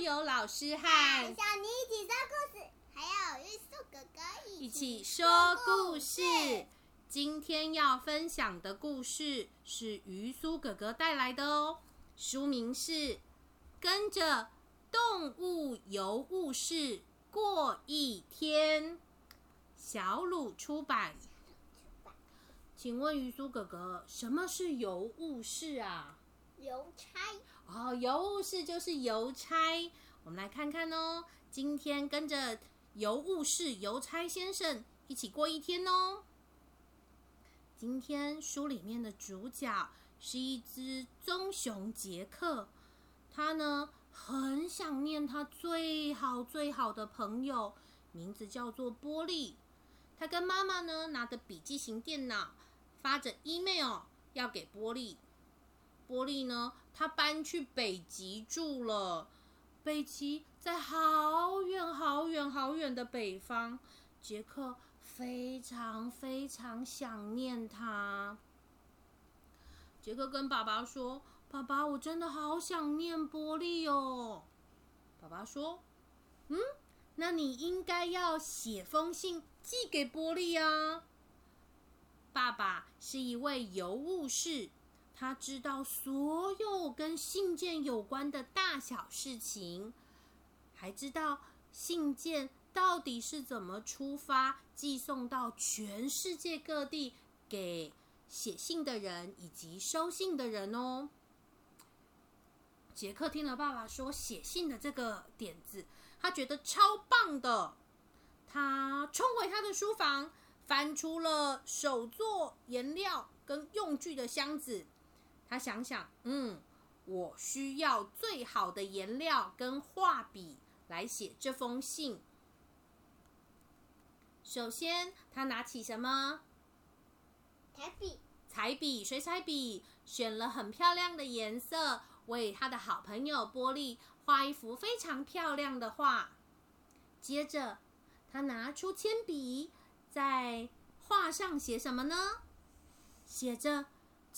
由老师和小妮一起说故事，还有玉树哥哥一起说故事。今天要分享的故事是鱼苏哥哥带来的哦，书名是《跟着动物游物室过一天》，小鲁出版。请问鱼苏哥哥，什么是游物室啊？邮差哦，邮务室就是邮差。我们来看看哦，今天跟着邮务室邮差先生一起过一天哦。今天书里面的主角是一只棕熊杰克，他呢很想念他最好最好的朋友，名字叫做波利。他跟妈妈呢拿着笔记型电脑。发着 email 要给波利，波利呢，他搬去北极住了。北极在好远好远好远的北方，杰克非常非常想念他。杰克跟爸爸说：“爸爸，我真的好想念波利哦。”爸爸说：“嗯，那你应该要写封信寄给波利啊。”爸爸是一位邮务士，他知道所有跟信件有关的大小事情，还知道信件到底是怎么出发、寄送到全世界各地给写信的人以及收信的人哦。杰克听了爸爸说写信的这个点子，他觉得超棒的，他冲回他的书房。翻出了手作颜料跟用具的箱子，他想想，嗯，我需要最好的颜料跟画笔来写这封信。首先，他拿起什么？彩笔。彩笔，水彩笔，选了很漂亮的颜色，为他的好朋友波利画一幅非常漂亮的画。接着，他拿出铅笔。在画上写什么呢？写着：“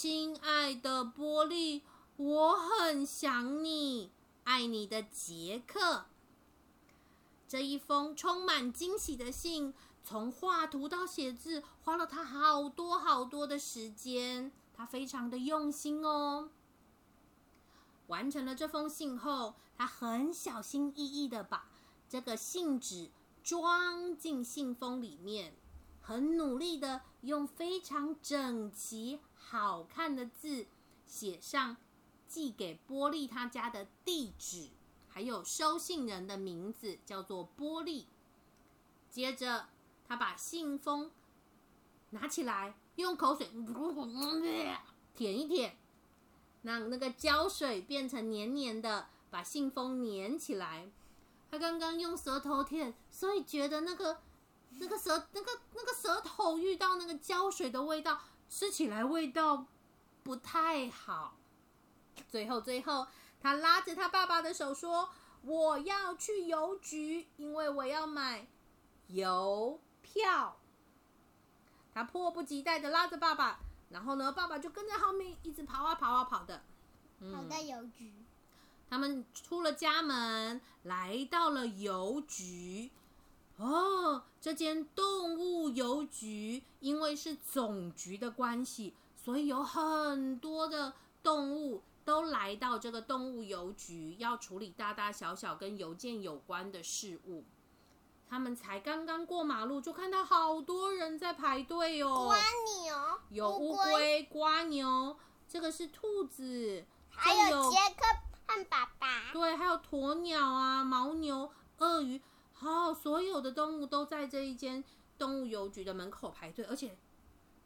亲爱的波利，我很想你，爱你的杰克。”这一封充满惊喜的信，从画图到写字，花了他好多好多的时间。他非常的用心哦。完成了这封信后，他很小心翼翼的把这个信纸。装进信封里面，很努力的用非常整齐、好看的字写上寄给波利他家的地址，还有收信人的名字，叫做波利。接着，他把信封拿起来，用口水舔一舔，让那个胶水变成黏黏的，把信封粘起来。他刚刚用舌头舔，所以觉得那个、那个舌、那个、那个舌头遇到那个胶水的味道，吃起来味道不太好。最后，最后，他拉着他爸爸的手说：“我要去邮局，因为我要买邮票。”他迫不及待的拉着爸爸，然后呢，爸爸就跟在后面一直跑啊跑啊跑的，跑到邮局。他们出了家门，来到了邮局。哦，这间动物邮局因为是总局的关系，所以有很多的动物都来到这个动物邮局，要处理大大小小跟邮件有关的事物。他们才刚刚过马路，就看到好多人在排队哦。瓜牛，有乌龟、瓜牛，这个是兔子，还有杰克。汉爸爸对，还有鸵鸟啊、牦牛、鳄鱼，好，所有的动物都在这一间动物邮局的门口排队，而且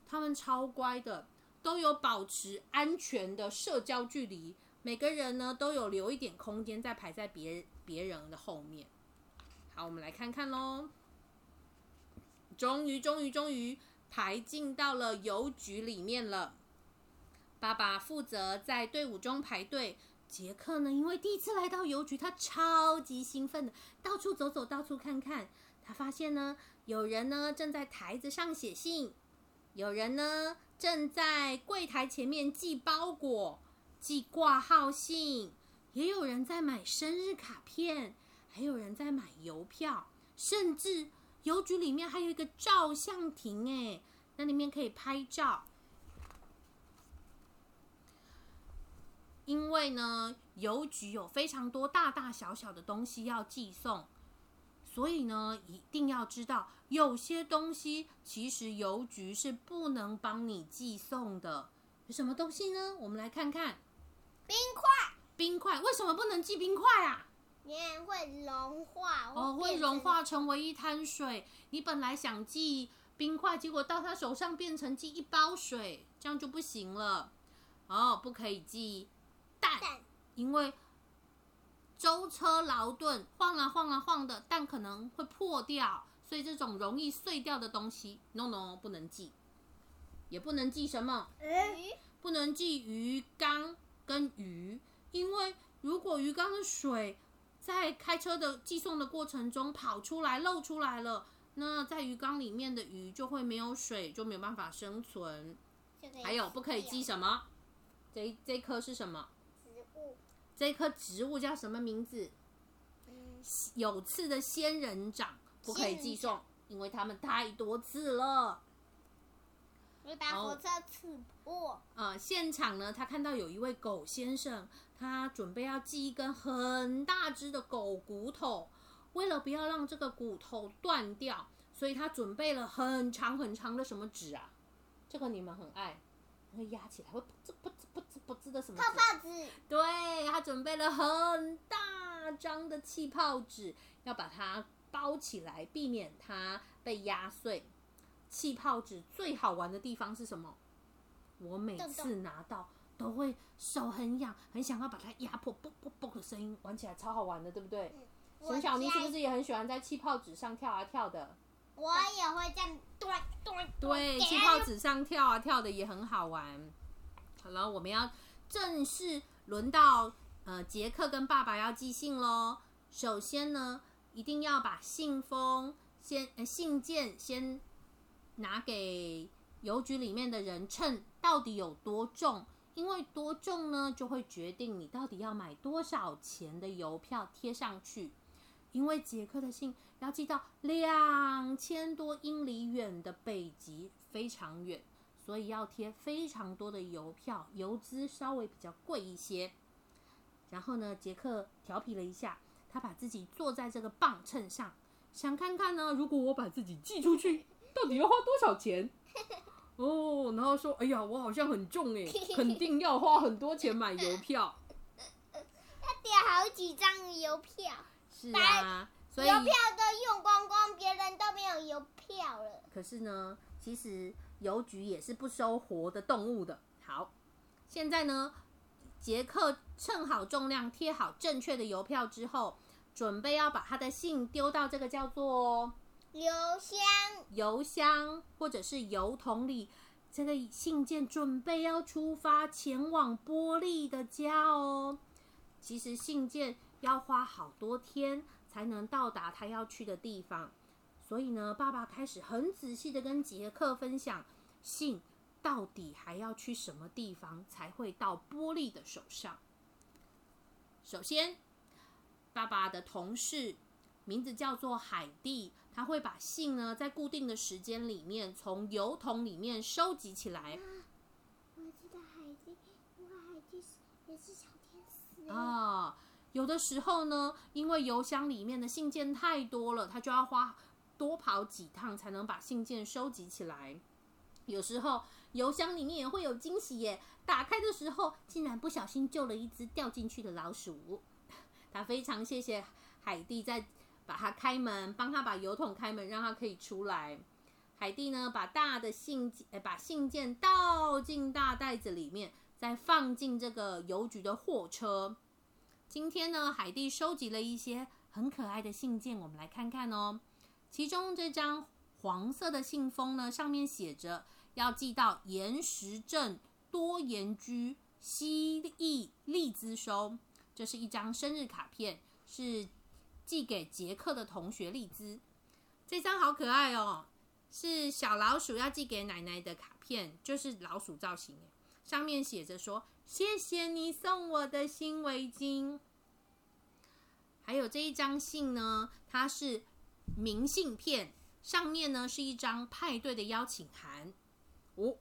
他们超乖的，都有保持安全的社交距离，每个人呢都有留一点空间在排在别别人的后面。好，我们来看看喽。终于，终于，终于排进到了邮局里面了。爸爸负责在队伍中排队。杰克呢？因为第一次来到邮局，他超级兴奋的，到处走走，到处看看。他发现呢，有人呢正在台子上写信，有人呢正在柜台前面寄包裹、寄挂号信，也有人在买生日卡片，还有人在买邮票，甚至邮局里面还有一个照相亭，哎，那里面可以拍照。因为呢，邮局有非常多大大小小的东西要寄送，所以呢，一定要知道有些东西其实邮局是不能帮你寄送的。有什么东西呢？我们来看看。冰块，冰块为什么不能寄冰块啊？因为会融化。哦，会融化成为一滩水。你本来想寄冰块，结果到他手上变成寄一包水，这样就不行了。哦，不可以寄。蛋，因为舟车劳顿，晃啊晃啊晃的，蛋可能会破掉，所以这种容易碎掉的东西，no no 不能寄，也不能寄什么鱼，不能寄鱼缸跟鱼，因为如果鱼缸的水在开车的寄送的过程中跑出来漏出来了，那在鱼缸里面的鱼就会没有水，就没有办法生存。还有不可以寄什么？这这颗是什么？这棵植物叫什么名字？有刺的仙人掌不可以寄送，因为它们太多刺了，会把火车刺破。呃，现场呢，他看到有一位狗先生，他准备要寄一根很大只的狗骨头，为了不要让这个骨头断掉，所以他准备了很长很长的什么纸啊？这个你们很爱。会压起来，会噗呲噗呲噗呲噗呲的什么？泡泡纸。对他准备了很大张的气泡纸，要把它包起来，避免它被压碎。气泡纸最好玩的地方是什么？我每次拿到都会手很痒，很想要把它压破，啵啵啵的声音，玩起来超好玩的，对不对？沈小妮是不是也很喜欢在气泡纸上跳啊跳的？我也会这样，对对对，气泡纸上跳啊跳的也很好玩。好了，我们要正式轮到呃杰克跟爸爸要寄信喽。首先呢，一定要把信封先呃信件先拿给邮局里面的人称到底有多重，因为多重呢就会决定你到底要买多少钱的邮票贴上去。因为杰克的信要寄到两千多英里远的北极，非常远，所以要贴非常多的邮票，邮资稍微比较贵一些。然后呢，杰克调皮了一下，他把自己坐在这个磅秤上，想看看呢，如果我把自己寄出去，到底要花多少钱？哦，然后说，哎呀，我好像很重哎，肯定要花很多钱买邮票，他点好几张邮票。是啊，所以邮票都用光光，别人都没有邮票了。可是呢，其实邮局也是不收活的动物的。好，现在呢，杰克称好重量，贴好正确的邮票之后，准备要把他的信丢到这个叫做邮箱、邮箱或者是邮筒里。这个信件准备要出发，前往波利的家哦。其实信件。要花好多天才能到达他要去的地方，所以呢，爸爸开始很仔细的跟杰克分享信到底还要去什么地方才会到波利的手上。首先，爸爸的同事名字叫做海蒂，他会把信呢在固定的时间里面从邮筒里面收集起来。我记得海蒂，因为海蒂也是小天使啊。有的时候呢，因为邮箱里面的信件太多了，他就要花多跑几趟才能把信件收集起来。有时候邮箱里面也会有惊喜耶，打开的时候竟然不小心救了一只掉进去的老鼠。他非常谢谢海蒂在把它开门，帮他把邮筒开门，让他可以出来。海蒂呢，把大的信呃把信件倒进大袋子里面，再放进这个邮局的货车。今天呢，海蒂收集了一些很可爱的信件，我们来看看哦。其中这张黄色的信封呢，上面写着要寄到岩石镇多岩居西翼利兹收，这是一张生日卡片，是寄给杰克的同学利兹。这张好可爱哦，是小老鼠要寄给奶奶的卡片，就是老鼠造型，上面写着说谢谢你送我的新围巾。还有这一张信呢，它是明信片，上面呢是一张派对的邀请函。哦，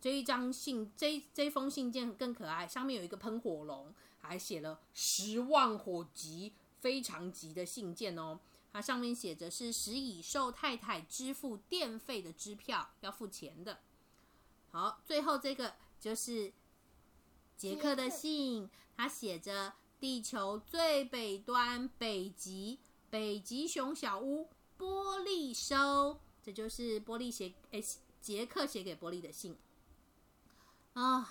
这一张信，这这封信件更可爱，上面有一个喷火龙，还写了十万火急、非常急的信件哦。它上面写着是使乙寿太太支付电费的支票，要付钱的。好，最后这个就是杰克的信，他写着。地球最北端，北极，北极熊小屋，玻璃收，这就是玻璃写诶，杰克写给玻璃的信啊。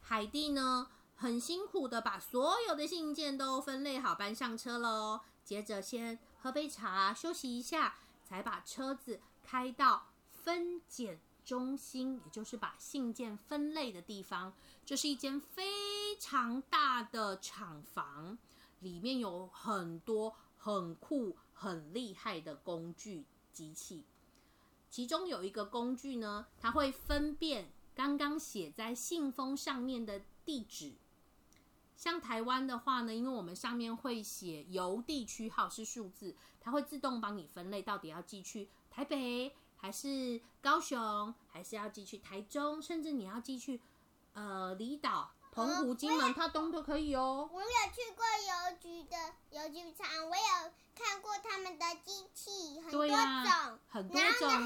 海蒂呢，很辛苦的把所有的信件都分类好，搬上车喽。接着先喝杯茶，休息一下，才把车子开到分拣中心，也就是把信件分类的地方。这是一间非常大的厂房，里面有很多很酷、很厉害的工具机器。其中有一个工具呢，它会分辨刚刚写在信封上面的地址。像台湾的话呢，因为我们上面会写邮地区号是数字，它会自动帮你分类，到底要寄去台北，还是高雄，还是要寄去台中，甚至你要寄去。呃，离岛、澎湖、金门、它东都可以哦。我有去过邮局的邮局厂，我有看过他们的机器，很多种哦。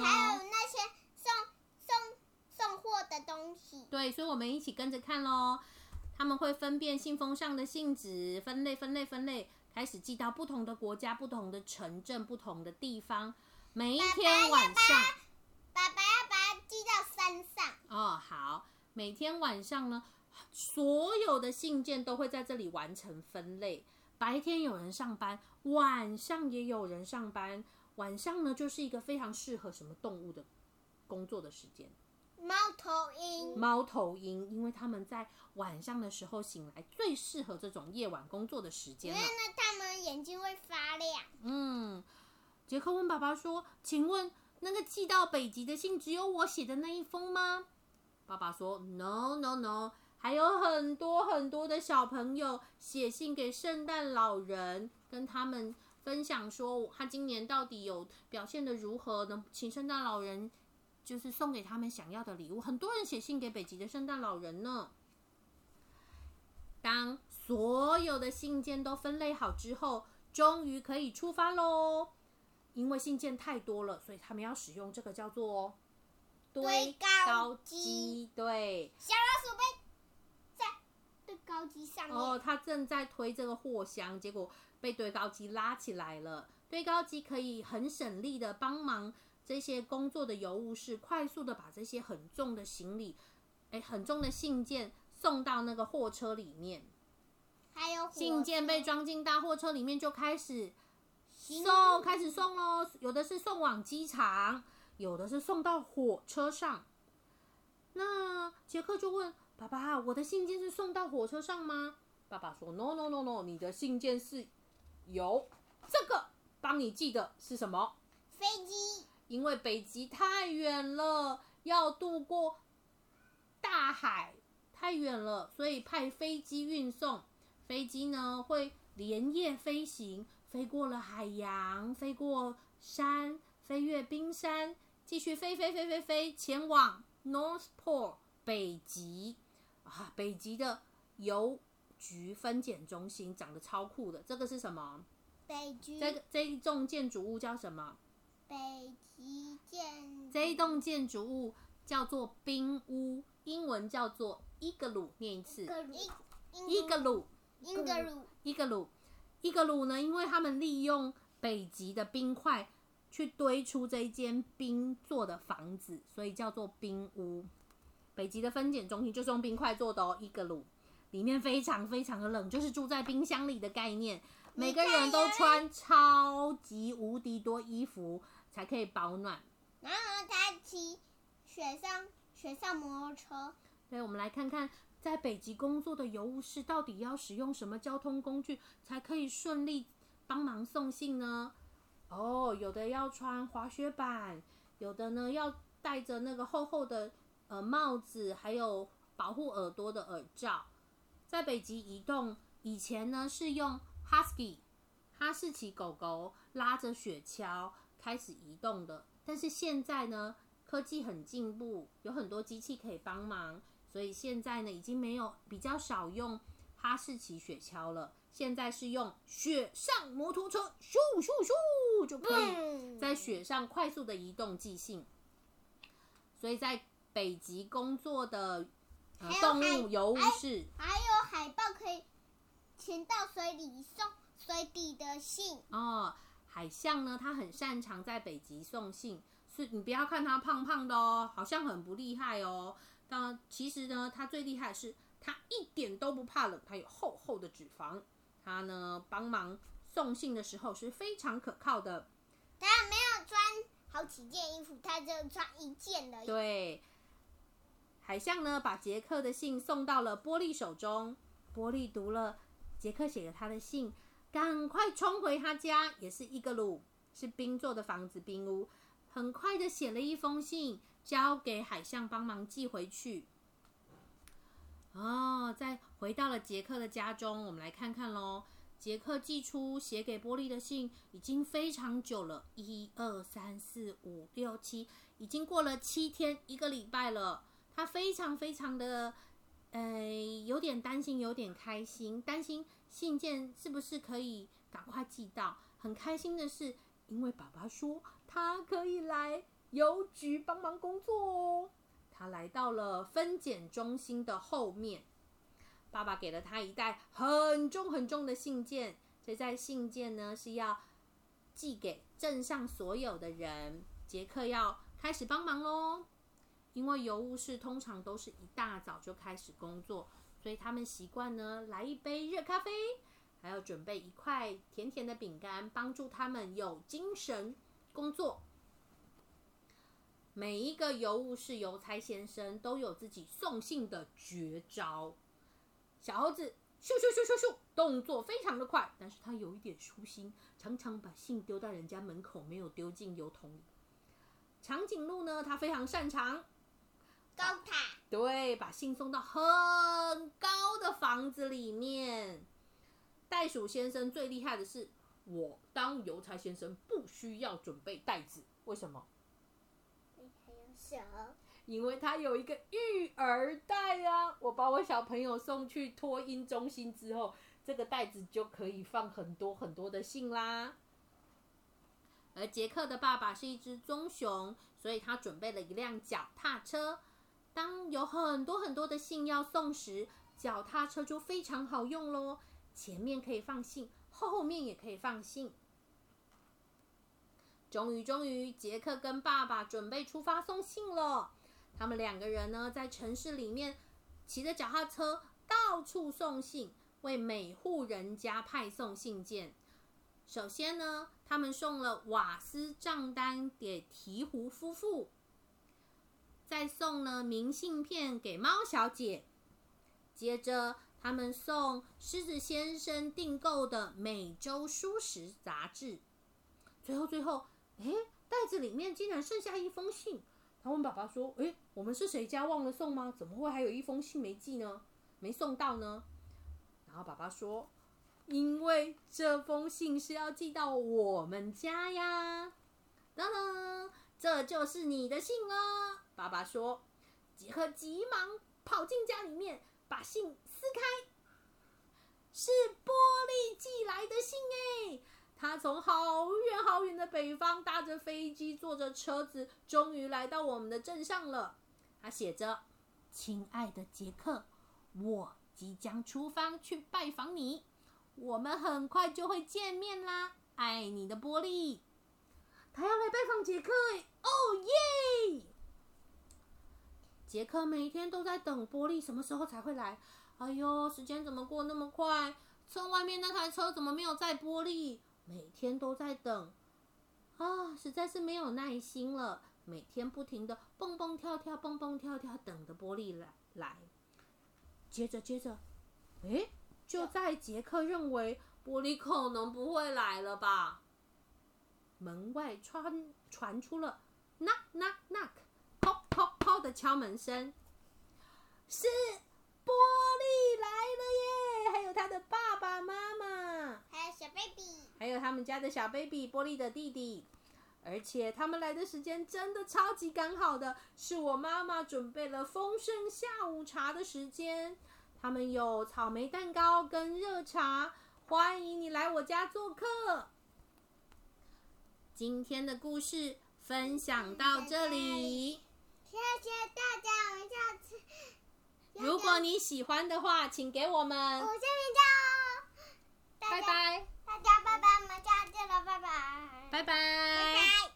还有那些送送送货的东西。对，所以我们一起跟着看喽。他们会分辨信封上的信纸，分类、分类、分类，开始寄到不同的国家、不同的城镇、不同的地方。每一天晚上，爸爸要把它寄到山上。哦，好。每天晚上呢，所有的信件都会在这里完成分类。白天有人上班，晚上也有人上班。晚上呢，就是一个非常适合什么动物的工作的时间。猫头鹰。猫头鹰，因为他们在晚上的时候醒来，最适合这种夜晚工作的时间了。因为呢，他们眼睛会发亮。嗯，杰克问爸爸说：“请问那个寄到北极的信，只有我写的那一封吗？”爸爸说：“No No No，还有很多很多的小朋友写信给圣诞老人，跟他们分享说他今年到底有表现的如何，能请圣诞老人就是送给他们想要的礼物。很多人写信给北极的圣诞老人呢。当所有的信件都分类好之后，终于可以出发喽。因为信件太多了，所以他们要使用这个叫做。”堆高机，对，小老鼠被在堆高机上面。哦，它正在推这个货箱，结果被堆高机拉起来了。堆高机可以很省力的帮忙这些工作的邮务士，快速的把这些很重的行李，哎，很重的信件送到那个货车里面。还有信件被装进大货车里面，就开始送，开始送喽。有的是送往机场。有的是送到火车上，那杰克就问爸爸：“我的信件是送到火车上吗？”爸爸说：“No No No No，你的信件是有这个帮你寄的是什么？飞机，因为北极太远了，要渡过大海，太远了，所以派飞机运送。飞机呢会连夜飞行，飞过了海洋，飞过山，飞越冰山。”继续飞飞飞飞飞，前往 North Pole 北极啊！北极的邮局分拣中心长得超酷的，这个是什么？北极。这个这一栋建筑物叫什么？北极建。这一栋建筑物叫做冰屋，英文叫做 igloo，念一次。igloo。igloo。igloo。igloo 呢？因为他们利用北极的冰块。去堆出这一间冰做的房子，所以叫做冰屋。北极的分拣中心就是用冰块做的哦，伊格鲁，里面非常非常的冷，就是住在冰箱里的概念。每个人都穿超级无敌多衣服才可以保暖。然后他骑雪上雪上摩托车。对，我们来看看在北极工作的邮务士到底要使用什么交通工具才可以顺利帮忙送信呢？哦，有的要穿滑雪板，有的呢要戴着那个厚厚的呃帽子，还有保护耳朵的耳罩。在北极移动以前呢，是用 Husky 哈士奇狗狗拉着雪橇开始移动的。但是现在呢，科技很进步，有很多机器可以帮忙，所以现在呢，已经没有比较少用哈士奇雪橇了。现在是用雪上摩托车，咻咻咻就可以在雪上快速的移动寄信。所以在北极工作的动物游物是，还有海豹可以潜到水里送水底的信哦。海象呢，它很擅长在北极送信，是你不要看它胖胖的哦，好像很不厉害哦。但其实呢，它最厉害的是它一点都不怕冷，它有厚厚的脂肪。它呢，帮忙送信的时候是非常可靠的。它没有穿好几件衣服，他就穿一件的。对，海象呢，把杰克的信送到了波利手中。波利读了杰克写给他的信，赶快冲回他家，也是一个鲁，是冰做的房子，冰屋。很快的写了一封信，交给海象帮忙寄回去。哦，再回到了杰克的家中，我们来看看喽。杰克寄出写给波利的信已经非常久了，一二三四五六七，已经过了七天，一个礼拜了。他非常非常的，呃，有点担心，有点开心，担心信件是不是可以赶快寄到。很开心的是，因为爸爸说他可以来邮局帮忙工作哦。他来到了分拣中心的后面，爸爸给了他一袋很重很重的信件。这在信件呢是要寄给镇上所有的人。杰克要开始帮忙喽，因为邮务室通常都是一大早就开始工作，所以他们习惯呢来一杯热咖啡，还要准备一块甜甜的饼干，帮助他们有精神工作。每一个邮务室邮差先生都有自己送信的绝招。小猴子咻咻咻咻咻，动作非常的快，但是他有一点粗心，常常把信丢到人家门口，没有丢进邮筒里。长颈鹿呢，它非常擅长高塔，对，把信送到很高的房子里面。袋鼠先生最厉害的是，我当邮差先生不需要准备袋子，为什么？因为他有一个育儿袋啊，我把我小朋友送去托婴中心之后，这个袋子就可以放很多很多的信啦。而杰克的爸爸是一只棕熊，所以他准备了一辆脚踏车。当有很多很多的信要送时，脚踏车就非常好用喽。前面可以放信，后面也可以放信。终于，终于，杰克跟爸爸准备出发送信了。他们两个人呢，在城市里面骑着脚踏车到处送信，为每户人家派送信件。首先呢，他们送了瓦斯账单给鹈鹕夫妇，再送了明信片给猫小姐。接着，他们送狮子先生订购的每周书食杂志。最后，最后。哎，袋子里面竟然剩下一封信。他问爸爸说：“哎，我们是谁家忘了送吗？怎么会还有一封信没寄呢？没送到呢？”然后爸爸说：“因为这封信是要寄到我们家呀。”当当，这就是你的信了。爸爸说：“杰克急忙跑进家里面，把信撕开，是玻璃寄来的信哎。”他从好远好远的北方搭着飞机，坐着车子，终于来到我们的镇上了。他写着：“亲爱的杰克，我即将出发去拜访你，我们很快就会见面啦。爱你的玻璃。”他要来拜访杰克，哦耶！杰克每天都在等玻璃什么时候才会来。哎呦，时间怎么过那么快？车外面那台车怎么没有载玻璃？每天都在等啊，实在是没有耐心了。每天不停的蹦蹦跳跳，蹦蹦跳跳，等着玻璃来来。接着接着，哎，就在杰克认为玻璃可能不会来了吧，门外传传出了 knock knock knock，敲的敲门声。是玻璃来了耶！还有他的爸爸妈妈，还有小 baby，还有他们家的小 baby 玻璃的弟弟。而且他们来的时间真的超级刚好的，是我妈妈准备了丰盛下午茶的时间。他们有草莓蛋糕跟热茶，欢迎你来我家做客。今天的故事分享到这里，谢谢大家，我们下次。如果你喜欢的话，请给我们五星评价哦。拜拜，大家拜拜，我们下次见了，拜拜，拜拜。拜拜。